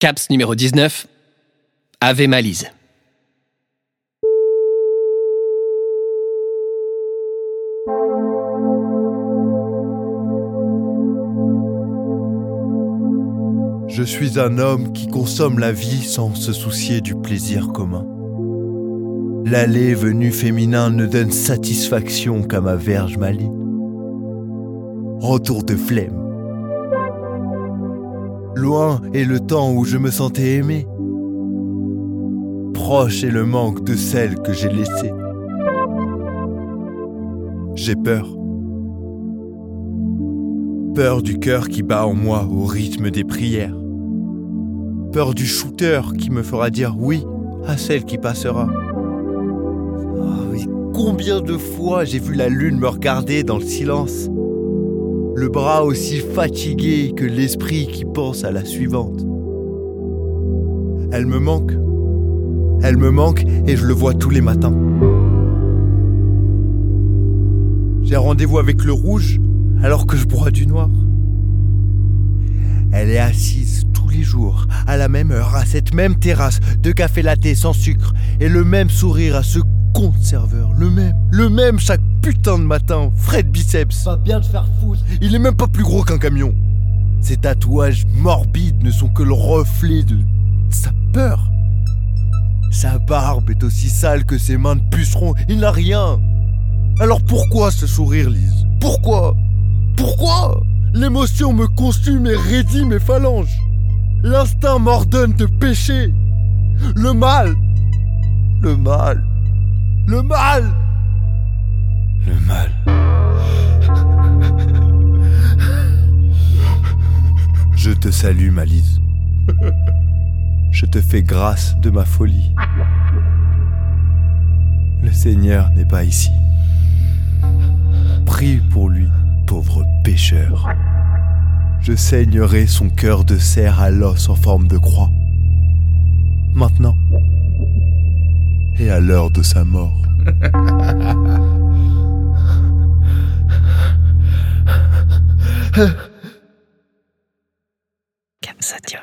CAPS numéro 19, Ave Malise. Je suis un homme qui consomme la vie sans se soucier du plaisir commun. L'aller venu féminin ne donne satisfaction qu'à ma verge maligne. Retour de flemme. Loin est le temps où je me sentais aimé. Proche est le manque de celle que j'ai laissée. J'ai peur. Peur du cœur qui bat en moi au rythme des prières. Peur du shooter qui me fera dire oui à celle qui passera. Mais combien de fois j'ai vu la lune me regarder dans le silence Le bras aussi fatigué que l'esprit qui pense à la suivante. Elle me manque. Elle me manque et je le vois tous les matins. J'ai rendez-vous avec le rouge alors que je bois du noir. Elle est assise tous les jours, à la même heure, à cette même terrasse, de café latte sans sucre, et le même sourire à ce con serveur, le même, le même chaque putain de matin, Fred Biceps. Pas bien de faire foutre. Il est même pas plus gros qu'un camion. Ses tatouages morbides ne sont que le reflet de sa peur. Sa barbe est aussi sale que ses mains de puceron, il n'a rien. Alors pourquoi ce sourire, Lise? Pourquoi? Pourquoi? L'émotion me consume et raidit mes phalanges. L'instinct m'ordonne de pécher. Le mal. Le mal. Le mal. Mal. Je te salue, Malise. Je te fais grâce de ma folie. Le Seigneur n'est pas ici. Prie pour lui, pauvre pécheur. Je saignerai son cœur de cerf à l'os en forme de croix. Maintenant. Et à l'heure de sa mort. 감사죠.